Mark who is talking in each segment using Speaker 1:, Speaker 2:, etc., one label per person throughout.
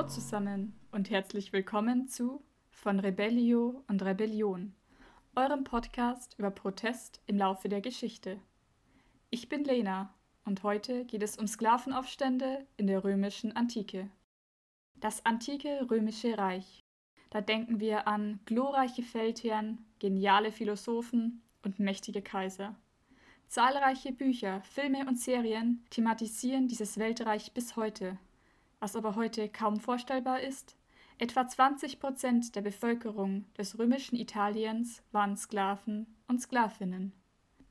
Speaker 1: Hallo zusammen und herzlich willkommen zu Von Rebellio und Rebellion, eurem Podcast über Protest im Laufe der Geschichte. Ich bin Lena und heute geht es um Sklavenaufstände in der römischen Antike. Das antike römische Reich. Da denken wir an glorreiche Feldherren, geniale Philosophen und mächtige Kaiser. Zahlreiche Bücher, Filme und Serien thematisieren dieses Weltreich bis heute. Was aber heute kaum vorstellbar ist, etwa 20 Prozent der Bevölkerung des römischen Italiens waren Sklaven und Sklavinnen.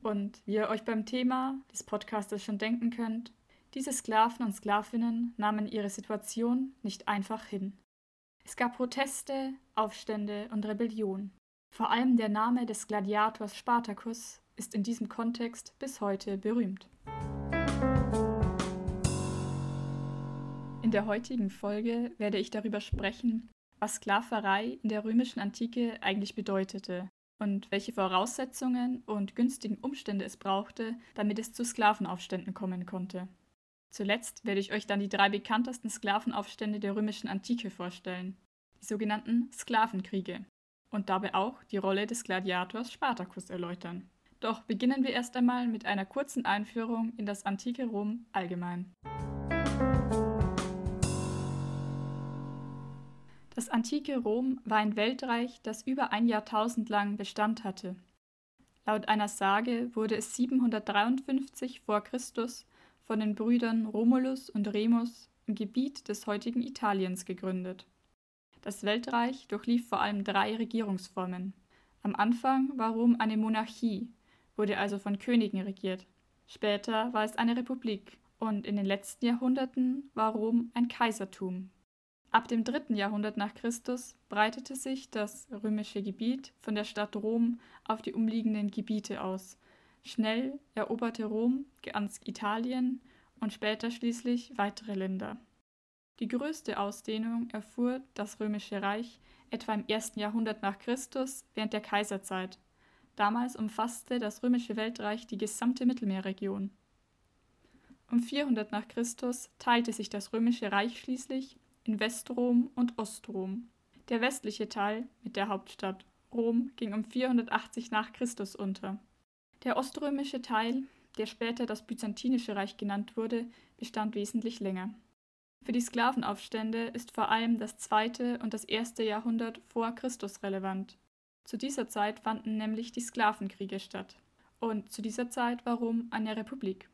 Speaker 1: Und wie ihr euch beim Thema des Podcastes schon denken könnt, diese Sklaven und Sklavinnen nahmen ihre Situation nicht einfach hin. Es gab Proteste, Aufstände und Rebellion. Vor allem der Name des Gladiators Spartacus ist in diesem Kontext bis heute berühmt. In der heutigen Folge werde ich darüber sprechen, was Sklaverei in der römischen Antike eigentlich bedeutete und welche Voraussetzungen und günstigen Umstände es brauchte, damit es zu Sklavenaufständen kommen konnte. Zuletzt werde ich euch dann die drei bekanntesten Sklavenaufstände der römischen Antike vorstellen, die sogenannten Sklavenkriege, und dabei auch die Rolle des Gladiators Spartacus erläutern. Doch beginnen wir erst einmal mit einer kurzen Einführung in das antike Rom allgemein. Das antike Rom war ein Weltreich, das über ein Jahrtausend lang Bestand hatte. Laut einer Sage wurde es 753 vor Christus von den Brüdern Romulus und Remus im Gebiet des heutigen Italiens gegründet. Das Weltreich durchlief vor allem drei Regierungsformen. Am Anfang war Rom eine Monarchie, wurde also von Königen regiert. Später war es eine Republik und in den letzten Jahrhunderten war Rom ein Kaisertum. Ab dem dritten Jahrhundert nach Christus breitete sich das römische Gebiet von der Stadt Rom auf die umliegenden Gebiete aus. Schnell eroberte Rom ganz Italien und später schließlich weitere Länder. Die größte Ausdehnung erfuhr das römische Reich etwa im ersten Jahrhundert nach Christus während der Kaiserzeit. Damals umfasste das römische Weltreich die gesamte Mittelmeerregion. Um 400 nach Christus teilte sich das römische Reich schließlich in Westrom und Ostrom. Der westliche Teil mit der Hauptstadt Rom ging um 480 nach Christus unter. Der oströmische Teil, der später das Byzantinische Reich genannt wurde, bestand wesentlich länger. Für die Sklavenaufstände ist vor allem das zweite und das erste Jahrhundert vor Christus relevant. Zu dieser Zeit fanden nämlich die Sklavenkriege statt. Und zu dieser Zeit war Rom eine Republik.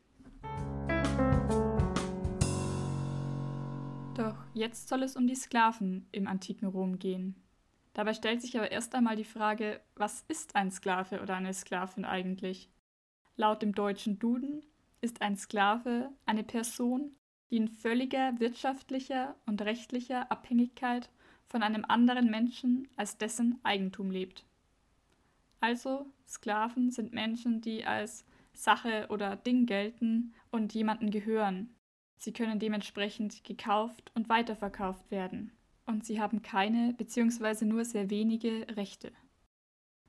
Speaker 1: Doch jetzt soll es um die Sklaven im antiken Rom gehen. Dabei stellt sich aber erst einmal die Frage, was ist ein Sklave oder eine Sklavin eigentlich? Laut dem deutschen Duden ist ein Sklave eine Person, die in völliger wirtschaftlicher und rechtlicher Abhängigkeit von einem anderen Menschen als dessen Eigentum lebt. Also Sklaven sind Menschen, die als Sache oder Ding gelten und jemanden gehören, Sie können dementsprechend gekauft und weiterverkauft werden. Und sie haben keine bzw. nur sehr wenige Rechte.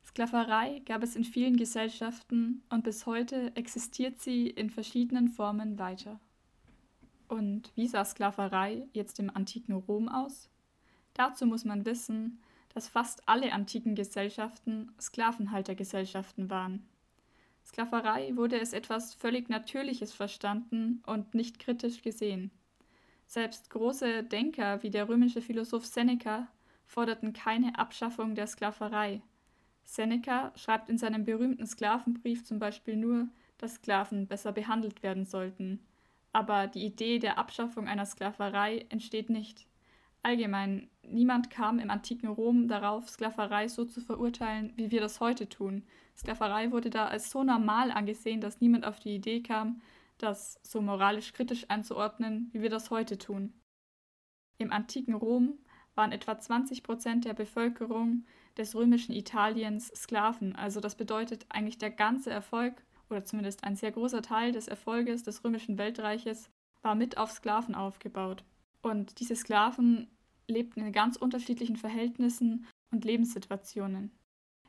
Speaker 1: Sklaverei gab es in vielen Gesellschaften und bis heute existiert sie in verschiedenen Formen weiter. Und wie sah Sklaverei jetzt im antiken Rom aus? Dazu muss man wissen, dass fast alle antiken Gesellschaften Sklavenhaltergesellschaften waren. Sklaverei wurde als etwas völlig Natürliches verstanden und nicht kritisch gesehen. Selbst große Denker wie der römische Philosoph Seneca forderten keine Abschaffung der Sklaverei. Seneca schreibt in seinem berühmten Sklavenbrief zum Beispiel nur, dass Sklaven besser behandelt werden sollten. Aber die Idee der Abschaffung einer Sklaverei entsteht nicht. Allgemein, niemand kam im antiken Rom darauf, Sklaverei so zu verurteilen, wie wir das heute tun. Sklaverei wurde da als so normal angesehen, dass niemand auf die Idee kam, das so moralisch kritisch einzuordnen, wie wir das heute tun. Im antiken Rom waren etwa 20 Prozent der Bevölkerung des römischen Italiens Sklaven. Also das bedeutet eigentlich der ganze Erfolg oder zumindest ein sehr großer Teil des Erfolges des römischen Weltreiches war mit auf Sklaven aufgebaut. Und diese Sklaven lebten in ganz unterschiedlichen Verhältnissen und Lebenssituationen.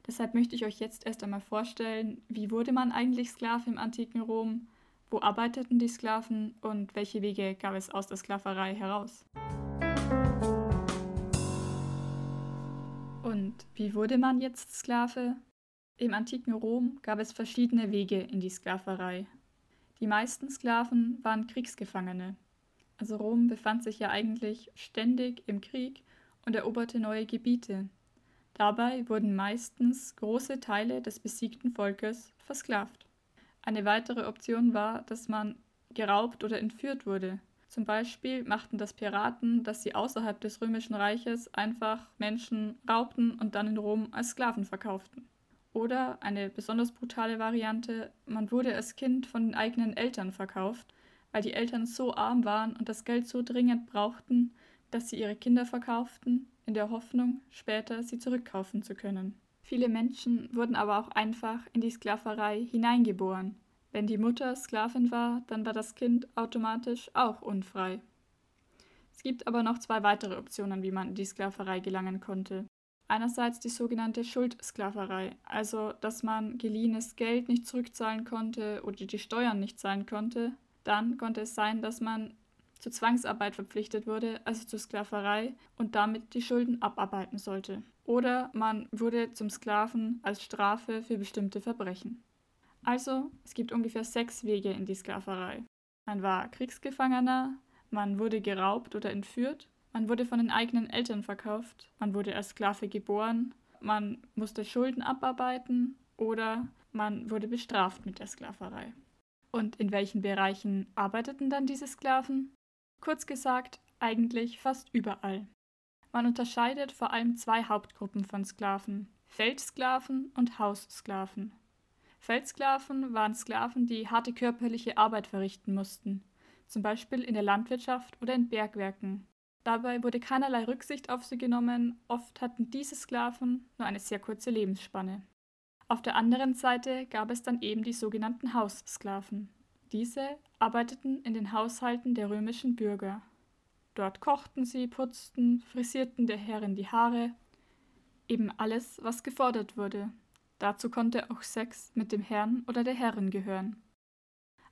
Speaker 1: Deshalb möchte ich euch jetzt erst einmal vorstellen, wie wurde man eigentlich Sklave im antiken Rom, wo arbeiteten die Sklaven und welche Wege gab es aus der Sklaverei heraus. Und wie wurde man jetzt Sklave? Im antiken Rom gab es verschiedene Wege in die Sklaverei. Die meisten Sklaven waren Kriegsgefangene, also Rom befand sich ja eigentlich ständig im Krieg und eroberte neue Gebiete. Dabei wurden meistens große Teile des besiegten Volkes versklavt. Eine weitere Option war, dass man geraubt oder entführt wurde. Zum Beispiel machten das Piraten, dass sie außerhalb des römischen Reiches einfach Menschen raubten und dann in Rom als Sklaven verkauften. Oder eine besonders brutale Variante, man wurde als Kind von den eigenen Eltern verkauft, weil die Eltern so arm waren und das Geld so dringend brauchten, dass sie ihre Kinder verkauften, in der Hoffnung, später sie zurückkaufen zu können. Viele Menschen wurden aber auch einfach in die Sklaverei hineingeboren. Wenn die Mutter Sklavin war, dann war das Kind automatisch auch unfrei. Es gibt aber noch zwei weitere Optionen, wie man in die Sklaverei gelangen konnte. Einerseits die sogenannte Schuldsklaverei, also dass man geliehenes Geld nicht zurückzahlen konnte oder die Steuern nicht zahlen konnte. Dann konnte es sein, dass man zur Zwangsarbeit verpflichtet wurde, also zur Sklaverei, und damit die Schulden abarbeiten sollte oder man wurde zum Sklaven als Strafe für bestimmte Verbrechen. Also, es gibt ungefähr sechs Wege in die Sklaverei. Man war Kriegsgefangener, man wurde geraubt oder entführt, man wurde von den eigenen Eltern verkauft, man wurde als Sklave geboren, man musste Schulden abarbeiten oder man wurde bestraft mit der Sklaverei. Und in welchen Bereichen arbeiteten dann diese Sklaven? Kurz gesagt, eigentlich fast überall. Man unterscheidet vor allem zwei Hauptgruppen von Sklaven: Feldsklaven und Haussklaven. Feldsklaven waren Sklaven, die harte körperliche Arbeit verrichten mussten, zum Beispiel in der Landwirtschaft oder in Bergwerken. Dabei wurde keinerlei Rücksicht auf sie genommen, oft hatten diese Sklaven nur eine sehr kurze Lebensspanne. Auf der anderen Seite gab es dann eben die sogenannten Haussklaven. Diese arbeiteten in den Haushalten der römischen Bürger. Dort kochten sie, putzten, frisierten der Herrin die Haare, eben alles, was gefordert wurde. Dazu konnte auch Sex mit dem Herrn oder der Herrin gehören.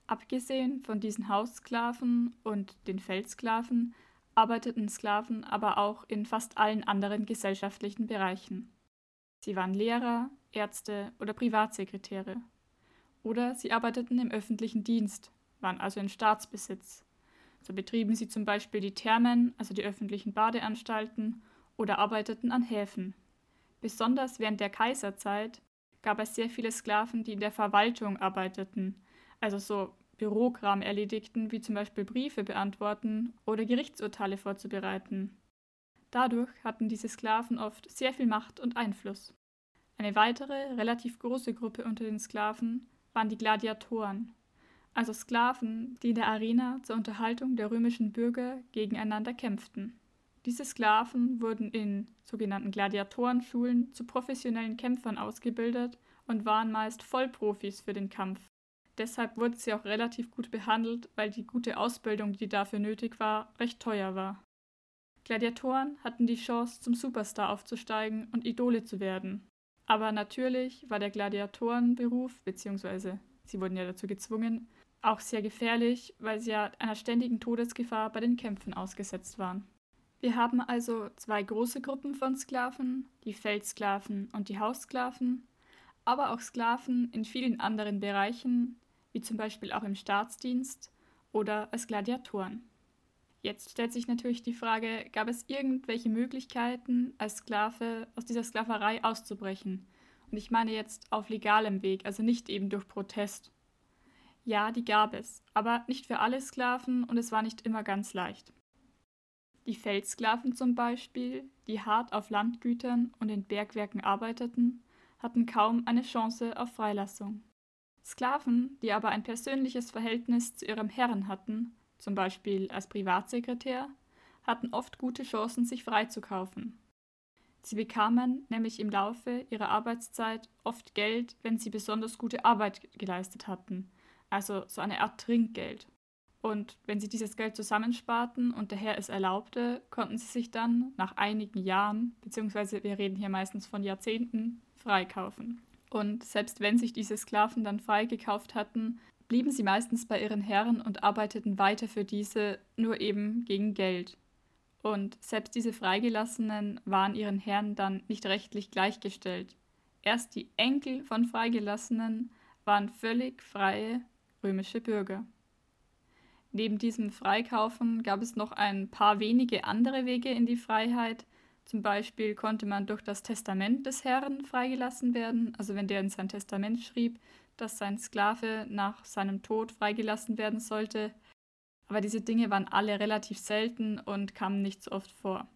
Speaker 1: Abgesehen von diesen Haussklaven und den Feldsklaven arbeiteten Sklaven aber auch in fast allen anderen gesellschaftlichen Bereichen. Sie waren Lehrer, Ärzte oder Privatsekretäre. Oder sie arbeiteten im öffentlichen Dienst, waren also in Staatsbesitz. So betrieben sie zum Beispiel die Thermen, also die öffentlichen Badeanstalten, oder arbeiteten an Häfen. Besonders während der Kaiserzeit gab es sehr viele Sklaven, die in der Verwaltung arbeiteten, also so Bürokram erledigten, wie zum Beispiel Briefe beantworten oder Gerichtsurteile vorzubereiten. Dadurch hatten diese Sklaven oft sehr viel Macht und Einfluss. Eine weitere, relativ große Gruppe unter den Sklaven waren die Gladiatoren also Sklaven, die in der Arena zur Unterhaltung der römischen Bürger gegeneinander kämpften. Diese Sklaven wurden in sogenannten Gladiatorenschulen zu professionellen Kämpfern ausgebildet und waren meist Vollprofis für den Kampf. Deshalb wurden sie auch relativ gut behandelt, weil die gute Ausbildung, die dafür nötig war, recht teuer war. Gladiatoren hatten die Chance, zum Superstar aufzusteigen und Idole zu werden. Aber natürlich war der Gladiatorenberuf, beziehungsweise sie wurden ja dazu gezwungen, auch sehr gefährlich, weil sie ja einer ständigen Todesgefahr bei den Kämpfen ausgesetzt waren. Wir haben also zwei große Gruppen von Sklaven, die Feldsklaven und die Haussklaven, aber auch Sklaven in vielen anderen Bereichen, wie zum Beispiel auch im Staatsdienst oder als Gladiatoren. Jetzt stellt sich natürlich die Frage, gab es irgendwelche Möglichkeiten, als Sklave aus dieser Sklaverei auszubrechen? Und ich meine jetzt auf legalem Weg, also nicht eben durch Protest. Ja, die gab es, aber nicht für alle Sklaven und es war nicht immer ganz leicht. Die Feldsklaven zum Beispiel, die hart auf Landgütern und in Bergwerken arbeiteten, hatten kaum eine Chance auf Freilassung. Sklaven, die aber ein persönliches Verhältnis zu ihrem Herrn hatten, zum Beispiel als Privatsekretär, hatten oft gute Chancen, sich freizukaufen. Sie bekamen nämlich im Laufe ihrer Arbeitszeit oft Geld, wenn sie besonders gute Arbeit geleistet hatten, also so eine Art Trinkgeld. Und wenn sie dieses Geld zusammensparten und der Herr es erlaubte, konnten sie sich dann nach einigen Jahren, beziehungsweise wir reden hier meistens von Jahrzehnten, freikaufen. Und selbst wenn sich diese Sklaven dann freigekauft hatten, blieben sie meistens bei ihren Herren und arbeiteten weiter für diese, nur eben gegen Geld. Und selbst diese Freigelassenen waren ihren Herren dann nicht rechtlich gleichgestellt. Erst die Enkel von Freigelassenen waren völlig freie römische Bürger. Neben diesem Freikaufen gab es noch ein paar wenige andere Wege in die Freiheit. Zum Beispiel konnte man durch das Testament des Herrn freigelassen werden, also wenn der in sein Testament schrieb, dass sein Sklave nach seinem Tod freigelassen werden sollte. Aber diese Dinge waren alle relativ selten und kamen nicht so oft vor.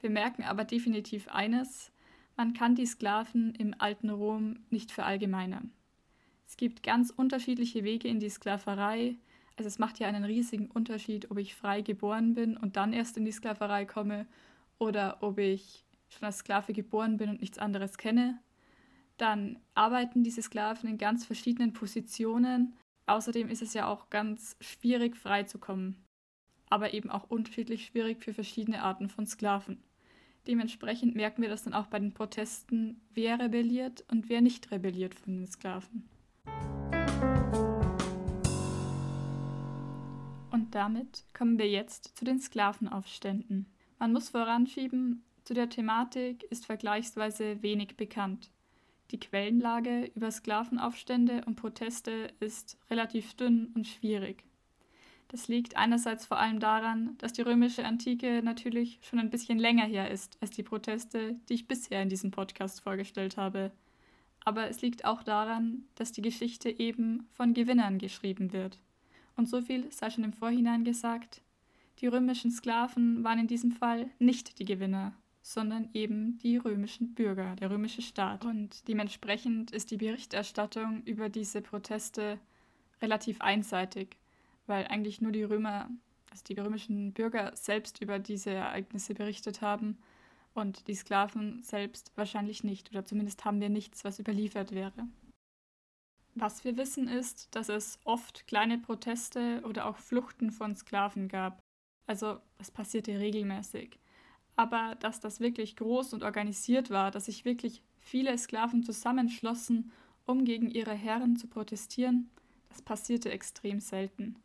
Speaker 1: Wir merken aber definitiv eines, man kann die Sklaven im alten Rom nicht verallgemeinern. Es gibt ganz unterschiedliche Wege in die Sklaverei, also es macht ja einen riesigen Unterschied, ob ich frei geboren bin und dann erst in die Sklaverei komme oder ob ich schon als Sklave geboren bin und nichts anderes kenne. Dann arbeiten diese Sklaven in ganz verschiedenen Positionen. Außerdem ist es ja auch ganz schwierig, frei zu kommen. Aber eben auch unterschiedlich schwierig für verschiedene Arten von Sklaven. Dementsprechend merken wir das dann auch bei den Protesten, wer rebelliert und wer nicht rebelliert von den Sklaven. damit kommen wir jetzt zu den Sklavenaufständen. Man muss voranschieben, zu der Thematik ist vergleichsweise wenig bekannt. Die Quellenlage über Sklavenaufstände und Proteste ist relativ dünn und schwierig. Das liegt einerseits vor allem daran, dass die römische Antike natürlich schon ein bisschen länger her ist als die Proteste, die ich bisher in diesem Podcast vorgestellt habe. Aber es liegt auch daran, dass die Geschichte eben von Gewinnern geschrieben wird. Und so viel sei schon im Vorhinein gesagt, die römischen Sklaven waren in diesem Fall nicht die Gewinner, sondern eben die römischen Bürger, der römische Staat. Und dementsprechend ist die Berichterstattung über diese Proteste relativ einseitig, weil eigentlich nur die Römer, also die römischen Bürger selbst über diese Ereignisse berichtet haben und die Sklaven selbst wahrscheinlich nicht, oder zumindest haben wir nichts, was überliefert wäre. Was wir wissen ist, dass es oft kleine Proteste oder auch Fluchten von Sklaven gab. Also das passierte regelmäßig. Aber dass das wirklich groß und organisiert war, dass sich wirklich viele Sklaven zusammenschlossen, um gegen ihre Herren zu protestieren, das passierte extrem selten.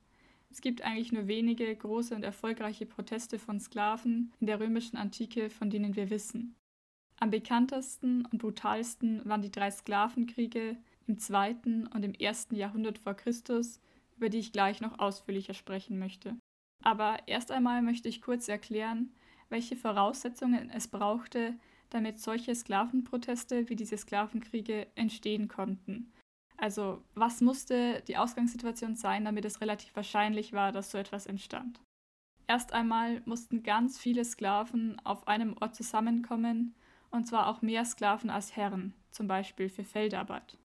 Speaker 1: Es gibt eigentlich nur wenige große und erfolgreiche Proteste von Sklaven in der römischen Antike, von denen wir wissen. Am bekanntesten und brutalsten waren die drei Sklavenkriege, im zweiten und im ersten Jahrhundert vor Christus, über die ich gleich noch ausführlicher sprechen möchte. Aber erst einmal möchte ich kurz erklären, welche Voraussetzungen es brauchte, damit solche Sklavenproteste wie diese Sklavenkriege entstehen konnten. Also was musste die Ausgangssituation sein, damit es relativ wahrscheinlich war, dass so etwas entstand. Erst einmal mussten ganz viele Sklaven auf einem Ort zusammenkommen, und zwar auch mehr Sklaven als Herren, zum Beispiel für Feldarbeit.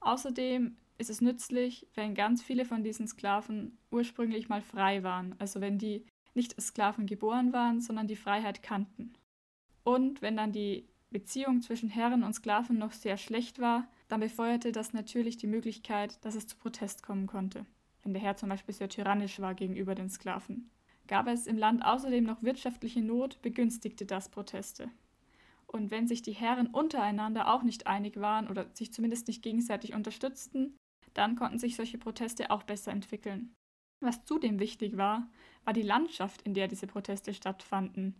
Speaker 1: Außerdem ist es nützlich, wenn ganz viele von diesen Sklaven ursprünglich mal frei waren, also wenn die nicht als Sklaven geboren waren, sondern die Freiheit kannten. Und wenn dann die Beziehung zwischen Herren und Sklaven noch sehr schlecht war, dann befeuerte das natürlich die Möglichkeit, dass es zu Protest kommen konnte, wenn der Herr zum Beispiel sehr tyrannisch war gegenüber den Sklaven. Gab es im Land außerdem noch wirtschaftliche Not, begünstigte das Proteste. Und wenn sich die Herren untereinander auch nicht einig waren oder sich zumindest nicht gegenseitig unterstützten, dann konnten sich solche Proteste auch besser entwickeln. Was zudem wichtig war, war die Landschaft, in der diese Proteste stattfanden.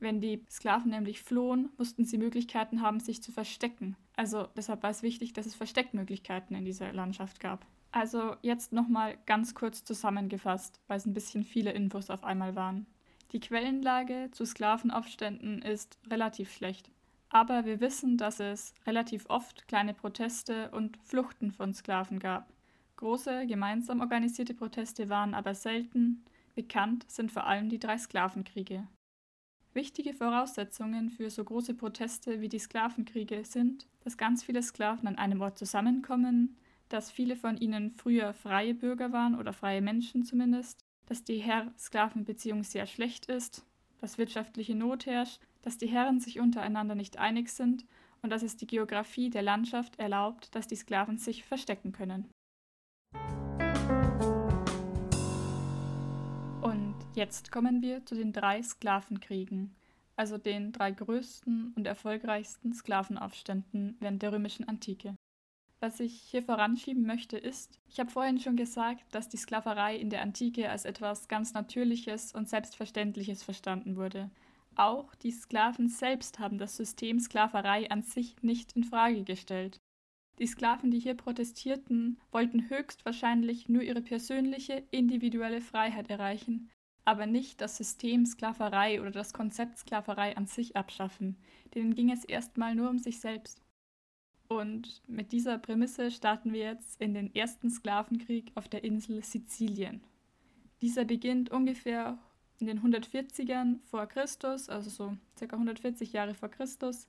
Speaker 1: Wenn die Sklaven nämlich flohen, mussten sie Möglichkeiten haben, sich zu verstecken. Also deshalb war es wichtig, dass es Versteckmöglichkeiten in dieser Landschaft gab. Also jetzt nochmal ganz kurz zusammengefasst, weil es ein bisschen viele Infos auf einmal waren. Die Quellenlage zu Sklavenaufständen ist relativ schlecht. Aber wir wissen, dass es relativ oft kleine Proteste und Fluchten von Sklaven gab. Große, gemeinsam organisierte Proteste waren aber selten. Bekannt sind vor allem die drei Sklavenkriege. Wichtige Voraussetzungen für so große Proteste wie die Sklavenkriege sind, dass ganz viele Sklaven an einem Ort zusammenkommen, dass viele von ihnen früher freie Bürger waren oder freie Menschen zumindest, dass die Herr-Sklaven-Beziehung sehr schlecht ist, dass wirtschaftliche Not herrscht, dass die Herren sich untereinander nicht einig sind und dass es die Geografie der Landschaft erlaubt, dass die Sklaven sich verstecken können. Jetzt kommen wir zu den drei Sklavenkriegen, also den drei größten und erfolgreichsten Sklavenaufständen während der römischen Antike. Was ich hier voranschieben möchte, ist, ich habe vorhin schon gesagt, dass die Sklaverei in der Antike als etwas ganz Natürliches und Selbstverständliches verstanden wurde. Auch die Sklaven selbst haben das System Sklaverei an sich nicht in Frage gestellt. Die Sklaven, die hier protestierten, wollten höchstwahrscheinlich nur ihre persönliche, individuelle Freiheit erreichen, aber nicht das System Sklaverei oder das Konzept Sklaverei an sich abschaffen. Denen ging es erstmal nur um sich selbst. Und mit dieser Prämisse starten wir jetzt in den ersten Sklavenkrieg auf der Insel Sizilien. Dieser beginnt ungefähr in den 140ern vor Christus, also so ca. 140 Jahre vor Christus,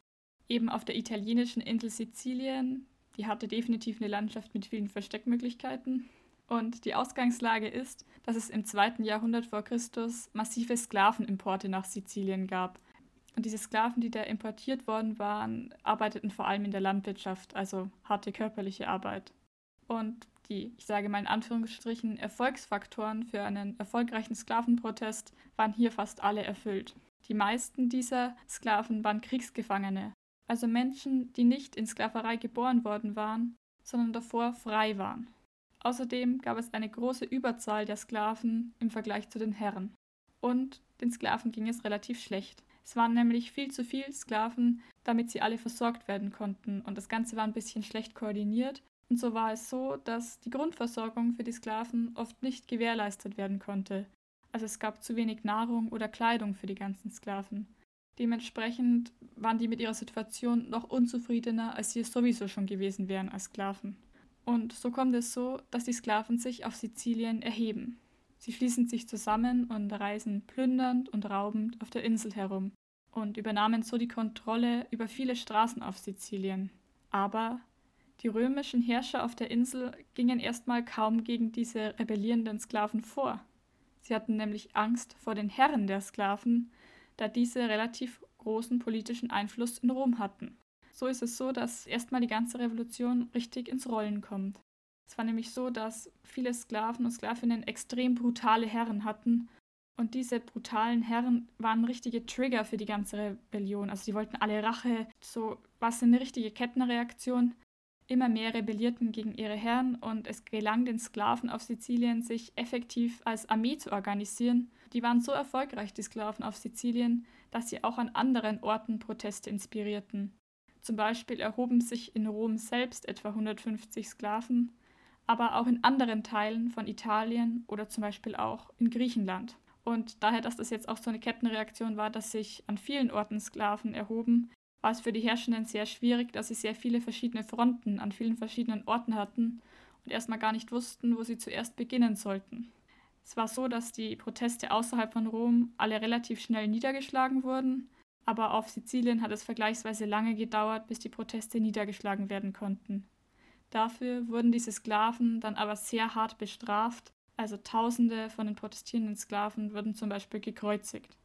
Speaker 1: eben auf der italienischen Insel Sizilien. Die hatte definitiv eine Landschaft mit vielen Versteckmöglichkeiten. Und die Ausgangslage ist, dass es im zweiten Jahrhundert vor Christus massive Sklavenimporte nach Sizilien gab. Und diese Sklaven, die da importiert worden waren, arbeiteten vor allem in der Landwirtschaft, also harte körperliche Arbeit. Und die, ich sage mal in Anführungsstrichen, Erfolgsfaktoren für einen erfolgreichen Sklavenprotest waren hier fast alle erfüllt. Die meisten dieser Sklaven waren Kriegsgefangene, also Menschen, die nicht in Sklaverei geboren worden waren, sondern davor frei waren. Außerdem gab es eine große Überzahl der Sklaven im Vergleich zu den Herren. Und den Sklaven ging es relativ schlecht. Es waren nämlich viel zu viele Sklaven, damit sie alle versorgt werden konnten, und das Ganze war ein bisschen schlecht koordiniert. Und so war es so, dass die Grundversorgung für die Sklaven oft nicht gewährleistet werden konnte. Also es gab zu wenig Nahrung oder Kleidung für die ganzen Sklaven. Dementsprechend waren die mit ihrer Situation noch unzufriedener, als sie es sowieso schon gewesen wären als Sklaven. Und so kommt es so, dass die Sklaven sich auf Sizilien erheben. Sie schließen sich zusammen und reisen plündernd und raubend auf der Insel herum und übernahmen so die Kontrolle über viele Straßen auf Sizilien. Aber die römischen Herrscher auf der Insel gingen erstmal kaum gegen diese rebellierenden Sklaven vor. Sie hatten nämlich Angst vor den Herren der Sklaven, da diese relativ großen politischen Einfluss in Rom hatten. So ist es so, dass erstmal die ganze Revolution richtig ins Rollen kommt. Es war nämlich so, dass viele Sklaven und Sklavinnen extrem brutale Herren hatten. Und diese brutalen Herren waren richtige Trigger für die ganze Rebellion. Also sie wollten alle Rache. So war es eine richtige Kettenreaktion. Immer mehr rebellierten gegen ihre Herren und es gelang den Sklaven auf Sizilien, sich effektiv als Armee zu organisieren. Die waren so erfolgreich, die Sklaven auf Sizilien, dass sie auch an anderen Orten Proteste inspirierten. Zum Beispiel erhoben sich in Rom selbst etwa 150 Sklaven aber auch in anderen Teilen von Italien oder zum Beispiel auch in Griechenland. Und daher, dass das jetzt auch so eine Kettenreaktion war, dass sich an vielen Orten Sklaven erhoben, war es für die Herrschenden sehr schwierig, dass sie sehr viele verschiedene Fronten an vielen verschiedenen Orten hatten und erstmal gar nicht wussten, wo sie zuerst beginnen sollten. Es war so, dass die Proteste außerhalb von Rom alle relativ schnell niedergeschlagen wurden, aber auf Sizilien hat es vergleichsweise lange gedauert, bis die Proteste niedergeschlagen werden konnten. Dafür wurden diese Sklaven dann aber sehr hart bestraft, also Tausende von den protestierenden Sklaven wurden zum Beispiel gekreuzigt.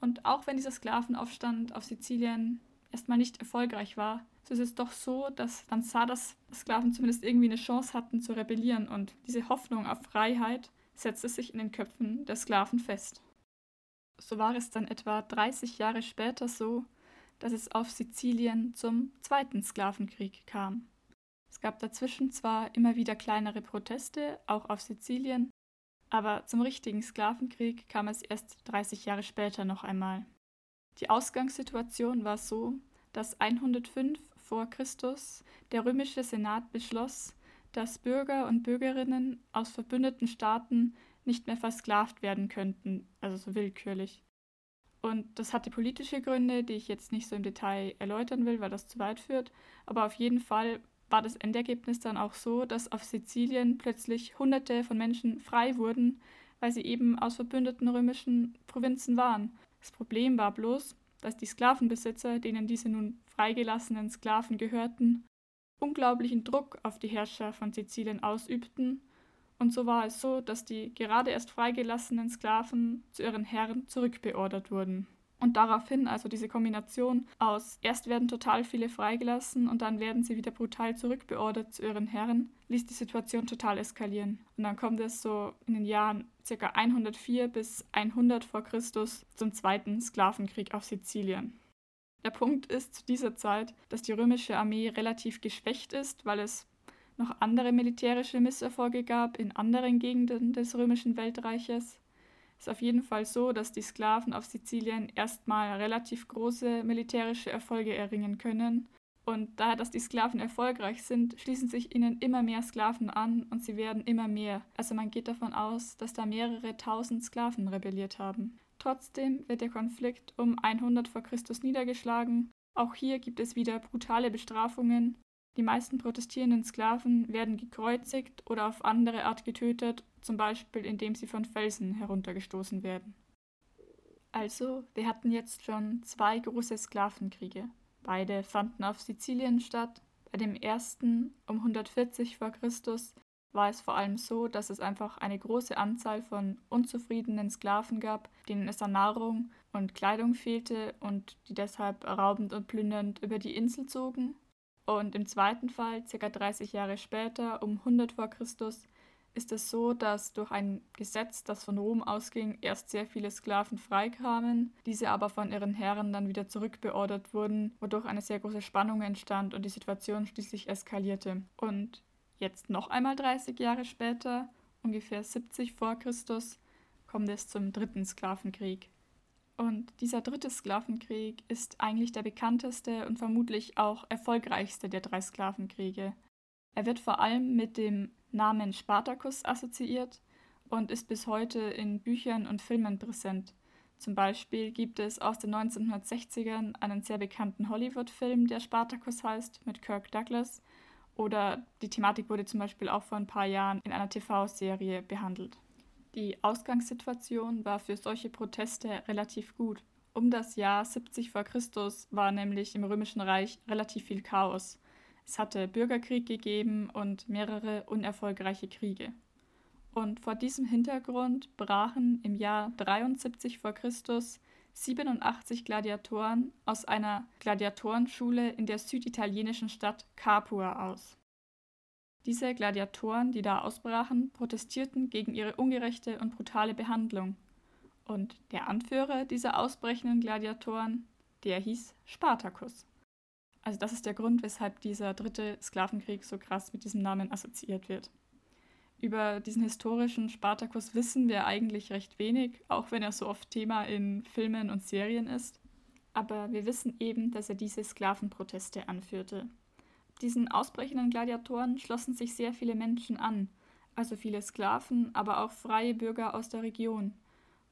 Speaker 1: Und auch wenn dieser Sklavenaufstand auf Sizilien erstmal nicht erfolgreich war, so ist es doch so, dass man sah, dass Sklaven zumindest irgendwie eine Chance hatten zu rebellieren und diese Hoffnung auf Freiheit setzte sich in den Köpfen der Sklaven fest. So war es dann etwa 30 Jahre später so, dass es auf Sizilien zum zweiten Sklavenkrieg kam. Es gab dazwischen zwar immer wieder kleinere Proteste, auch auf Sizilien, aber zum richtigen Sklavenkrieg kam es erst 30 Jahre später noch einmal. Die Ausgangssituation war so, dass 105 vor Christus der römische Senat beschloss, dass Bürger und Bürgerinnen aus verbündeten Staaten nicht mehr versklavt werden könnten, also so willkürlich. Und das hatte politische Gründe, die ich jetzt nicht so im Detail erläutern will, weil das zu weit führt. Aber auf jeden Fall war das Endergebnis dann auch so, dass auf Sizilien plötzlich Hunderte von Menschen frei wurden, weil sie eben aus verbündeten römischen Provinzen waren. Das Problem war bloß, dass die Sklavenbesitzer, denen diese nun freigelassenen Sklaven gehörten, unglaublichen Druck auf die Herrscher von Sizilien ausübten, und so war es so, dass die gerade erst freigelassenen Sklaven zu ihren Herren zurückbeordert wurden. Und daraufhin, also diese Kombination aus erst werden total viele freigelassen und dann werden sie wieder brutal zurückbeordert zu ihren Herren, ließ die Situation total eskalieren. Und dann kommt es so in den Jahren ca. 104 bis 100 vor Christus zum zweiten Sklavenkrieg auf Sizilien. Der Punkt ist zu dieser Zeit, dass die römische Armee relativ geschwächt ist, weil es noch andere militärische Misserfolge gab in anderen Gegenden des römischen Weltreiches. Es ist auf jeden Fall so, dass die Sklaven auf Sizilien erstmal relativ große militärische Erfolge erringen können. Und daher, dass die Sklaven erfolgreich sind, schließen sich ihnen immer mehr Sklaven an und sie werden immer mehr. Also man geht davon aus, dass da mehrere tausend Sklaven rebelliert haben. Trotzdem wird der Konflikt um 100 vor Christus niedergeschlagen. Auch hier gibt es wieder brutale Bestrafungen die meisten protestierenden Sklaven werden gekreuzigt oder auf andere Art getötet, zum Beispiel indem sie von Felsen heruntergestoßen werden. Also, wir hatten jetzt schon zwei große Sklavenkriege. Beide fanden auf Sizilien statt. Bei dem ersten um 140 v. Chr. war es vor allem so, dass es einfach eine große Anzahl von unzufriedenen Sklaven gab, denen es an Nahrung und Kleidung fehlte und die deshalb raubend und plündernd über die Insel zogen und im zweiten Fall, ca. 30 Jahre später, um 100 vor Christus, ist es so, dass durch ein Gesetz, das von Rom ausging, erst sehr viele Sklaven freikamen, diese aber von ihren Herren dann wieder zurückbeordert wurden, wodurch eine sehr große Spannung entstand und die Situation schließlich eskalierte. Und jetzt noch einmal 30 Jahre später, ungefähr 70 vor Christus, kommt es zum dritten Sklavenkrieg. Und dieser dritte Sklavenkrieg ist eigentlich der bekannteste und vermutlich auch erfolgreichste der drei Sklavenkriege. Er wird vor allem mit dem Namen Spartacus assoziiert und ist bis heute in Büchern und Filmen präsent. Zum Beispiel gibt es aus den 1960ern einen sehr bekannten Hollywood-Film, der Spartacus heißt, mit Kirk Douglas. Oder die Thematik wurde zum Beispiel auch vor ein paar Jahren in einer TV-Serie behandelt. Die Ausgangssituation war für solche Proteste relativ gut. Um das Jahr 70 vor Christus war nämlich im Römischen Reich relativ viel Chaos. Es hatte Bürgerkrieg gegeben und mehrere unerfolgreiche Kriege. Und vor diesem Hintergrund brachen im Jahr 73 vor Christus 87 Gladiatoren aus einer Gladiatorenschule in der süditalienischen Stadt Capua aus. Diese Gladiatoren, die da ausbrachen, protestierten gegen ihre ungerechte und brutale Behandlung. Und der Anführer dieser ausbrechenden Gladiatoren, der hieß Spartacus. Also das ist der Grund, weshalb dieser dritte Sklavenkrieg so krass mit diesem Namen assoziiert wird. Über diesen historischen Spartacus wissen wir eigentlich recht wenig, auch wenn er so oft Thema in Filmen und Serien ist. Aber wir wissen eben, dass er diese Sklavenproteste anführte diesen ausbrechenden Gladiatoren schlossen sich sehr viele Menschen an, also viele Sklaven, aber auch freie Bürger aus der Region.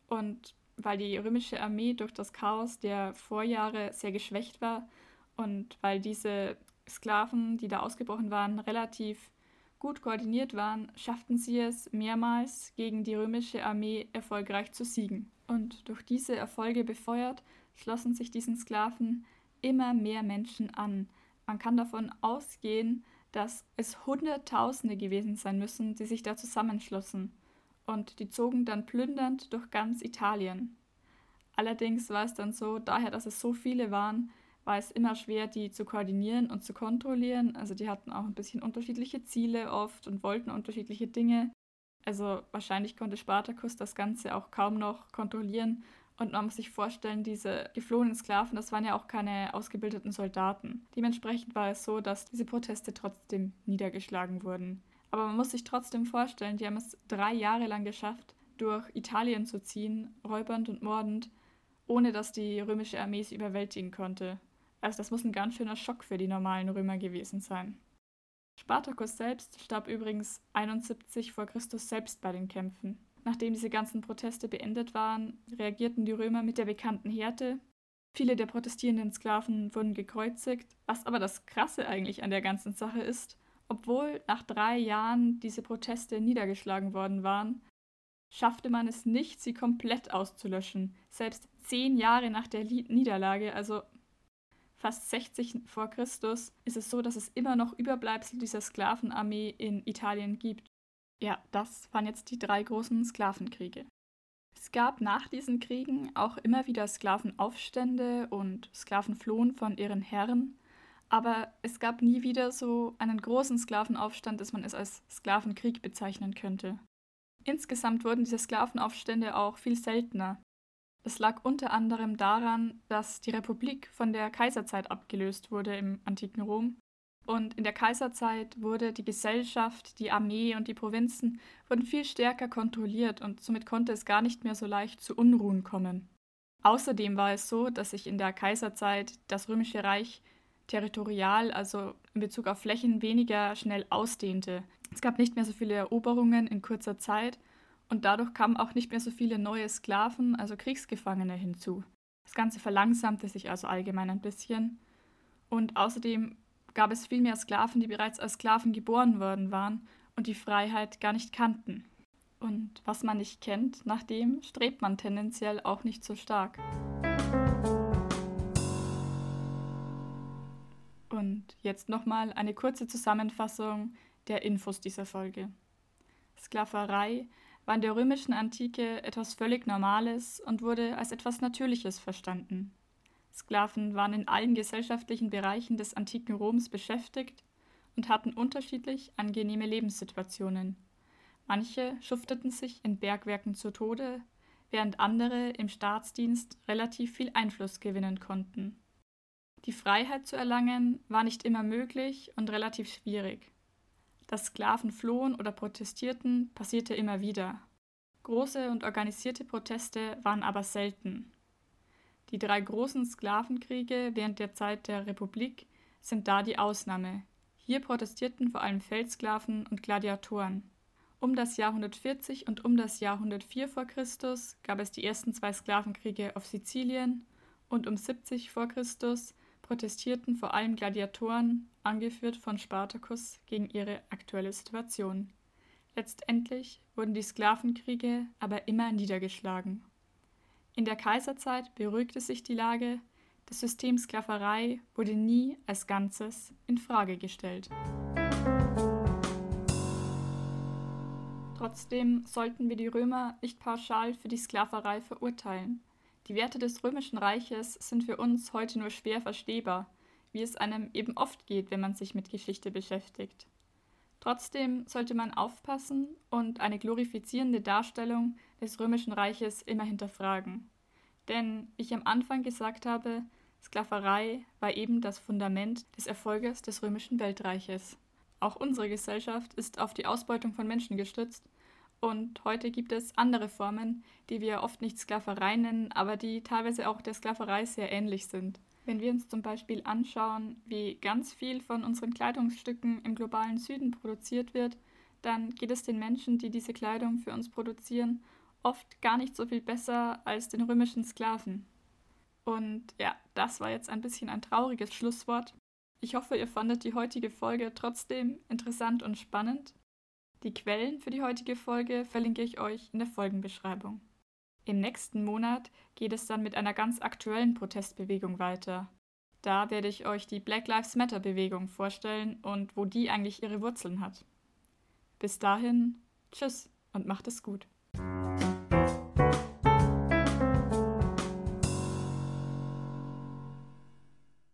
Speaker 1: Und weil die römische Armee durch das Chaos der Vorjahre sehr geschwächt war und weil diese Sklaven, die da ausgebrochen waren, relativ gut koordiniert waren, schafften sie es mehrmals gegen die römische Armee erfolgreich zu siegen. Und durch diese Erfolge befeuert, schlossen sich diesen Sklaven immer mehr Menschen an, man kann davon ausgehen, dass es Hunderttausende gewesen sein müssen, die sich da zusammenschlossen. Und die zogen dann plündernd durch ganz Italien. Allerdings war es dann so, daher, dass es so viele waren, war es immer schwer, die zu koordinieren und zu kontrollieren. Also die hatten auch ein bisschen unterschiedliche Ziele oft und wollten unterschiedliche Dinge. Also wahrscheinlich konnte Spartacus das Ganze auch kaum noch kontrollieren und man muss sich vorstellen, diese geflohenen Sklaven, das waren ja auch keine ausgebildeten Soldaten. Dementsprechend war es so, dass diese Proteste trotzdem niedergeschlagen wurden. Aber man muss sich trotzdem vorstellen, die haben es drei Jahre lang geschafft, durch Italien zu ziehen, räubernd und mordend, ohne dass die römische Armee sie überwältigen konnte. Also das muss ein ganz schöner Schock für die normalen Römer gewesen sein. Spartacus selbst starb übrigens 71 vor Christus selbst bei den Kämpfen. Nachdem diese ganzen Proteste beendet waren, reagierten die Römer mit der bekannten Härte. Viele der protestierenden Sklaven wurden gekreuzigt, was aber das Krasse eigentlich an der ganzen Sache ist, obwohl nach drei Jahren diese Proteste niedergeschlagen worden waren, schaffte man es nicht, sie komplett auszulöschen. Selbst zehn Jahre nach der Niederlage, also fast 60 vor Christus, ist es so, dass es immer noch Überbleibsel dieser Sklavenarmee in Italien gibt. Ja, das waren jetzt die drei großen Sklavenkriege. Es gab nach diesen Kriegen auch immer wieder Sklavenaufstände und Sklaven flohen von ihren Herren, aber es gab nie wieder so einen großen Sklavenaufstand, dass man es als Sklavenkrieg bezeichnen könnte. Insgesamt wurden diese Sklavenaufstände auch viel seltener. Das lag unter anderem daran, dass die Republik von der Kaiserzeit abgelöst wurde im antiken Rom Und in der Kaiserzeit wurde die Gesellschaft, die Armee und die Provinzen wurden viel stärker kontrolliert und somit konnte es gar nicht mehr so leicht zu Unruhen kommen. Außerdem war es so, dass sich in der Kaiserzeit das römische Reich territorial, also in Bezug auf Flächen, weniger schnell ausdehnte. Es gab nicht mehr so viele Eroberungen in kurzer Zeit und dadurch kamen auch nicht mehr so viele neue Sklaven, also Kriegsgefangene hinzu. Das Ganze verlangsamte sich also allgemein ein bisschen. Und außerdem gab es viel mehr Sklaven, die bereits als Sklaven geboren worden waren und die Freiheit gar nicht kannten. Und was man nicht kennt, nach dem strebt man tendenziell auch nicht so stark. Und jetzt nochmal eine kurze Zusammenfassung der Infos dieser Folge. Sklaverei war in der römischen Antike etwas völlig Normales und wurde als etwas Natürliches verstanden. Sklaven waren in allen gesellschaftlichen Bereichen des antiken Roms beschäftigt und hatten unterschiedlich angenehme Lebenssituationen. Manche schufteten sich in Bergwerken zu Tode, während andere im Staatsdienst relativ viel Einfluss gewinnen konnten. Die Freiheit zu erlangen war nicht immer möglich und relativ schwierig. Dass Sklaven flohen oder protestierten, passierte immer wieder. Große und organisierte Proteste waren aber selten. Die drei großen Sklavenkriege während der Zeit der Republik sind da die Ausnahme. Hier protestierten vor allem Feldsklaven und Gladiatoren. Um das Jahr 140 und um das Jahr 104 vor Christus gab es die ersten zwei Sklavenkriege auf Sizilien und um 70 vor Christus protestierten vor allem Gladiatoren, angeführt von Spartacus, gegen ihre aktuelle Situation. Letztendlich wurden die Sklavenkriege aber immer niedergeschlagen. In der Kaiserzeit beruhigte sich die Lage, das System Sklaverei wurde nie als Ganzes in Frage gestellt. Trotzdem sollten wir die Römer nicht pauschal für die Sklaverei verurteilen. Die Werte des römischen Reiches sind für uns heute nur schwer verstehbar, wie es einem eben oft geht, wenn man sich mit Geschichte beschäftigt. Trotzdem sollte man aufpassen und eine glorifizierende Darstellung des römischen Reiches immer hinterfragen. Denn, ich am Anfang gesagt habe, Sklaverei war eben das Fundament des Erfolges des römischen Weltreiches. Auch unsere Gesellschaft ist auf die Ausbeutung von Menschen gestützt und heute gibt es andere Formen, die wir oft nicht Sklaverei nennen, aber die teilweise auch der Sklaverei sehr ähnlich sind. Wenn wir uns zum Beispiel anschauen, wie ganz viel von unseren Kleidungsstücken im globalen Süden produziert wird, dann geht es den Menschen, die diese Kleidung für uns produzieren, oft gar nicht so viel besser als den römischen Sklaven. Und ja, das war jetzt ein bisschen ein trauriges Schlusswort. Ich hoffe, ihr fandet die heutige Folge trotzdem interessant und spannend. Die Quellen für die heutige Folge verlinke ich euch in der Folgenbeschreibung. Im nächsten Monat geht es dann mit einer ganz aktuellen Protestbewegung weiter. Da werde ich euch die Black Lives Matter Bewegung vorstellen und wo die eigentlich ihre Wurzeln hat. Bis dahin, tschüss und macht es gut.